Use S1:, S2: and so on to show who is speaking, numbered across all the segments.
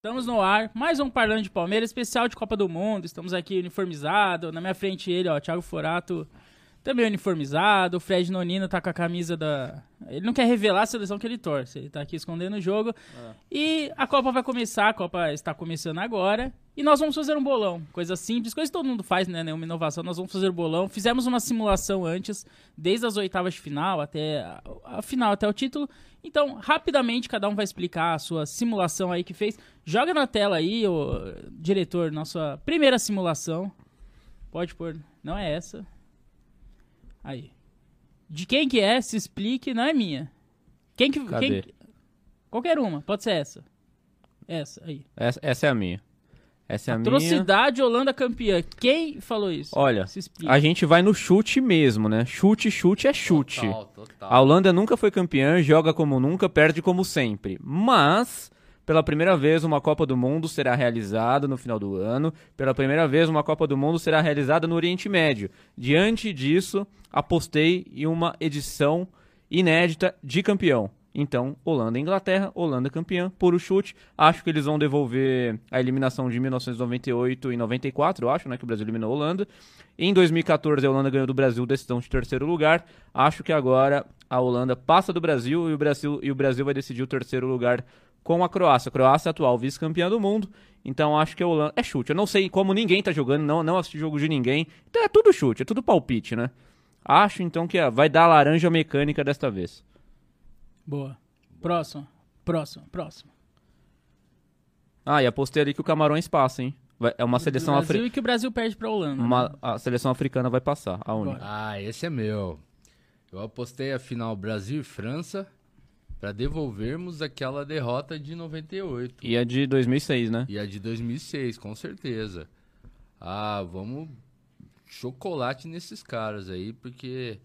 S1: Estamos no ar, mais um Parlando de Palmeiras, especial de Copa do Mundo. Estamos aqui uniformizado. Na minha frente ele, ó, Thiago Forato, também uniformizado. O Fred Nonino tá com a camisa da. Ele não quer revelar a seleção que ele torce, ele tá aqui escondendo o jogo. E a Copa vai começar, a Copa está começando agora. E nós vamos fazer um bolão. Coisa simples, coisa que todo mundo faz, né? Nenhuma inovação. Nós vamos fazer o bolão. Fizemos uma simulação antes, desde as oitavas de final até a, a final, até o título. Então, rapidamente, cada um vai explicar a sua simulação aí que fez. Joga na tela aí, o diretor, nossa primeira simulação. Pode pôr. Não é essa. Aí. De quem que é? Se explique, não é minha. Quem que.
S2: Cadê?
S1: Quem, qualquer uma, pode ser essa. Essa aí.
S2: Essa, essa é a minha. Essa é a minha.
S1: Atrocidade Holanda campeã. Quem falou isso?
S2: Olha,
S1: Se explica.
S2: a gente vai no chute mesmo, né? Chute, chute é chute.
S3: Total, total.
S2: A Holanda nunca foi campeã, joga como nunca, perde como sempre. Mas, pela primeira vez, uma Copa do Mundo será realizada no final do ano. Pela primeira vez, uma Copa do Mundo será realizada no Oriente Médio. Diante disso, apostei em uma edição inédita de campeão. Então, Holanda e Inglaterra, Holanda campeã, por o chute. Acho que eles vão devolver a eliminação de 1998 e 94, eu acho, né? Que o Brasil eliminou a Holanda. Em 2014, a Holanda ganhou do Brasil decisão de terceiro lugar. Acho que agora a Holanda passa do Brasil e o Brasil, e o Brasil vai decidir o terceiro lugar com a Croácia. A Croácia é a atual vice-campeã do mundo. Então acho que a Holanda. É chute. Eu não sei como ninguém tá jogando, não, não assisti jogo de ninguém. Então é tudo chute, é tudo palpite, né? Acho então que ah, vai dar a laranja mecânica desta vez.
S1: Boa. Próximo. Próximo. Próximo.
S2: Ah, e apostei ali que o Camarões passa, hein? Vai- é uma seleção africana.
S1: e que o Brasil perde pra Holanda. né?
S2: Uma, a seleção africana vai passar, a única.
S3: Ah, esse é meu. Eu apostei a final Brasil e França pra devolvermos aquela derrota de 98.
S2: E a de 2006, né?
S3: E a de 2006, com certeza. Ah, vamos chocolate nesses caras aí, porque.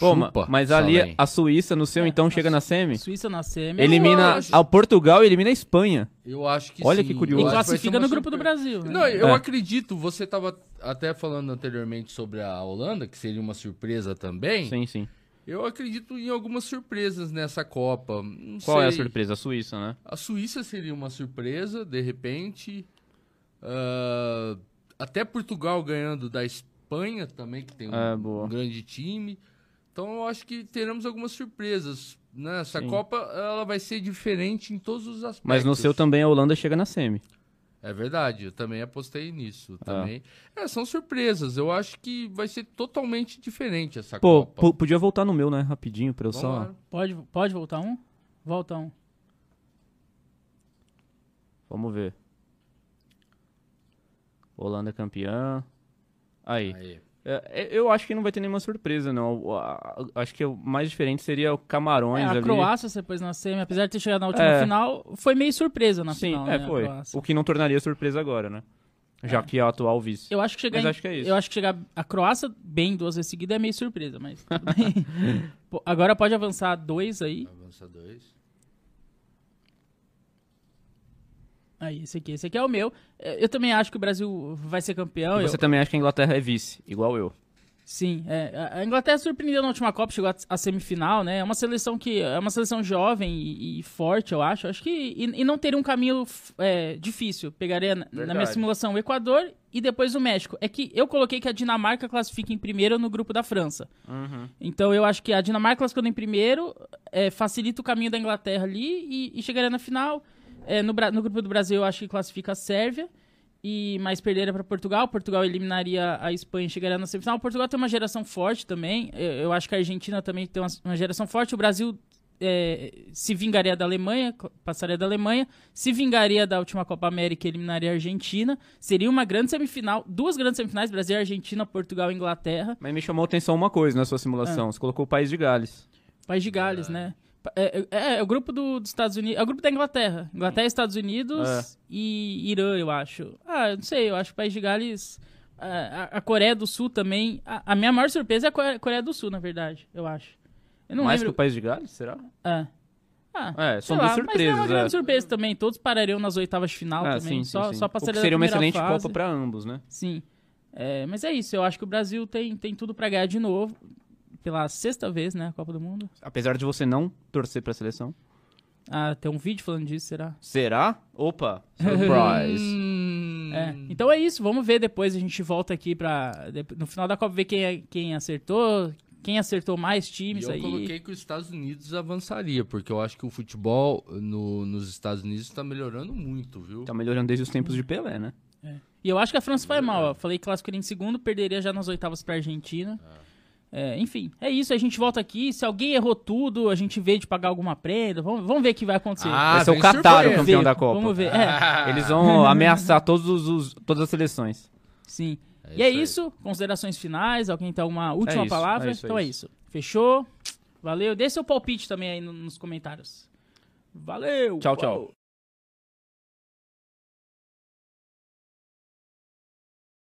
S2: Pô,
S3: Chupa,
S2: mas ali a Suíça no seu
S1: É,
S2: então chega na semi?
S1: Suíça na semi.
S2: Elimina
S3: acho.
S2: ao Portugal e elimina a Espanha.
S3: Eu acho que
S2: Olha
S3: sim.
S2: que curioso.
S1: E classifica no grupo do
S3: surpresa.
S1: Brasil. né?
S3: Não, eu
S2: É.
S3: acredito, você tava até falando anteriormente sobre a Holanda, que seria uma surpresa também.
S2: Sim, sim.
S3: Eu acredito em algumas surpresas nessa Copa. Não
S2: Qual é a
S3: sei.
S2: surpresa? A Suíça, né?
S3: A Suíça seria uma surpresa, de repente. Ah, até Portugal ganhando da Espanha também, que tem um,
S2: É,
S3: um grande time. Então eu acho que teremos algumas surpresas. Né? Essa
S2: Sim.
S3: Copa ela vai ser diferente em todos os aspectos.
S2: Mas no seu também a Holanda chega na semi.
S3: É verdade, eu também apostei nisso.
S2: Ah.
S3: Também. É, são surpresas. Eu acho que vai ser totalmente diferente essa
S2: Pô,
S3: Copa.
S2: po- podia voltar no meu, né? Rapidinho, pra eu
S3: Vamos
S2: só.
S3: lá.
S1: Pode, pode voltar um? Volta um.
S2: Vamos ver. Holanda campeã. Aí.
S3: Aí.
S2: É, eu acho que não vai ter nenhuma surpresa, não. A- a- Acho que o mais diferente seria o Camarões
S1: É, a
S2: ali.
S1: Croácia você pôs na semi, apesar de ter chegado na última
S2: É.
S1: final, foi meio surpresa na
S2: Sim,
S1: final,
S2: é,
S1: né, a
S2: foi. O que não tornaria surpresa agora, né? Já que é o atual vice.
S1: Eu acho que chegar
S2: Mas
S1: em-
S2: acho que é isso.
S1: Eu acho que chegar a Croácia bem duas vezes seguidas é meio surpresa, mas agora pode avançar dois aí.
S3: Avança dois.
S1: Aí, esse aqui, esse aqui é o meu. É, Eu também acho que o Brasil vai ser campeão.
S2: E
S1: Eu-
S2: você também acha que a Inglaterra é vice, igual eu.
S1: Sim, é, a- Inglaterra surpreendeu na última Copa, chegou à- semifinal, né? É uma seleção que é uma seleção jovem e, e forte, eu acho. Acho que e, e não teria um caminho é, difícil. Pegaria na, na minha simulação o Equador e depois o México. É que eu coloquei que a Dinamarca classifica em primeiro no grupo da França. Então eu acho que a Dinamarca classificando em primeiro é, facilita o caminho da Inglaterra ali e, e chegaria na final. É, no, no grupo do Brasil eu acho que classifica a Sérvia. E mais perderia para Portugal. Portugal eliminaria a Espanha e chegaria na semifinal. Portugal tem uma geração forte também. Eu, eu acho que a Argentina também tem uma, uma geração forte. O Brasil é, se vingaria da Alemanha, passaria da Alemanha, se vingaria da última Copa América e eliminaria a Argentina. Seria uma grande semifinal, duas grandes semifinais: Brasil, Argentina, Portugal e Inglaterra.
S2: Mas me chamou a atenção uma coisa na sua simulação.
S1: Ah.
S2: Você colocou o País de Gales.
S1: País de Gales, né? Pa- É, é- é o grupo do- dos Estados Unidos. É o grupo da Inglaterra. Inglaterra, Estados Unidos
S2: É.
S1: e Irã, eu acho. Ah, eu não sei, eu acho que o País de Gales. A, a- a Coreia do Sul também. A, a minha maior surpresa é a Coreia, do Sul, na verdade, eu acho. Eu não
S2: Mais que
S1: lembro.
S2: o País de Gales, será?
S1: É. Ah,
S2: É, são
S1: lá,
S2: duas
S1: Mas é
S2: surpresas.
S1: uma grande
S2: é.
S1: surpresa também. Todos parariam nas oitavas de final
S2: Ah,
S1: também.
S2: sim,
S1: só,
S2: sim, sim.
S1: só
S2: que
S1: passaria
S2: seria uma excelente
S1: fase.
S2: Copa pra ambos, né?
S1: Sim. É, mas é isso, eu acho que o Brasil tem, tem tudo pra ganhar de novo. Pela sexta vez, né? A Copa do Mundo.
S2: Apesar de você não torcer pra seleção.
S1: Ah, tem um vídeo falando disso, será?
S2: Será? Opa, surprise.
S1: É. Então é isso, vamos ver depois. A gente volta aqui pra. No final da Copa ver quem, é- quem acertou, quem acertou mais
S3: E
S1: times
S3: eu
S1: aí.
S3: coloquei que os Estados Unidos avançaria, porque eu acho que o futebol no- nos Estados Unidos está melhorando muito, viu?
S2: tá melhorando desde os tempos de Pelé, né?
S1: E eu acho que a França vai mal. ó. Falei que classificaria em segundo, perderia já nas oitavas pra Argentina. É, enfim, é isso. A gente volta aqui. Se alguém errou tudo, a gente vê de pagar alguma prenda. Vamos, vamos ver o que vai acontecer.
S3: Ah,
S2: Vai ser o
S3: vem
S2: Qatar o campeão
S1: Ver,
S2: da Copa.
S1: Vamos ver. É,
S2: Eles vão ameaçar todos os, os- todas as seleções.
S1: sim.
S3: É
S1: e é
S3: isso aí.
S1: isso. Considerações finais. Alguém tem alguma última
S2: isso,
S1: palavra?
S2: é isso, é
S1: então é
S2: isso.
S1: isso. Fechou? Valeu. Dê seu palpite também aí no- nos comentários. Valeu.
S2: Tchau, tchau.
S1: Uau.